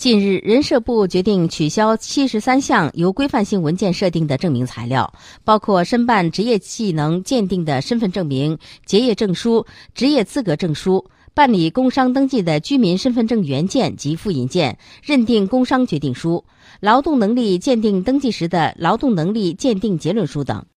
近日，人社部决定取消七十三项由规范性文件设定的证明材料，包括申办职业技能鉴定的身份证明、结业证书、职业资格证书、办理工商登记的居民身份证原件及复印件、认定工伤决定书、劳动能力鉴定登记时的劳动能力鉴定结论书等。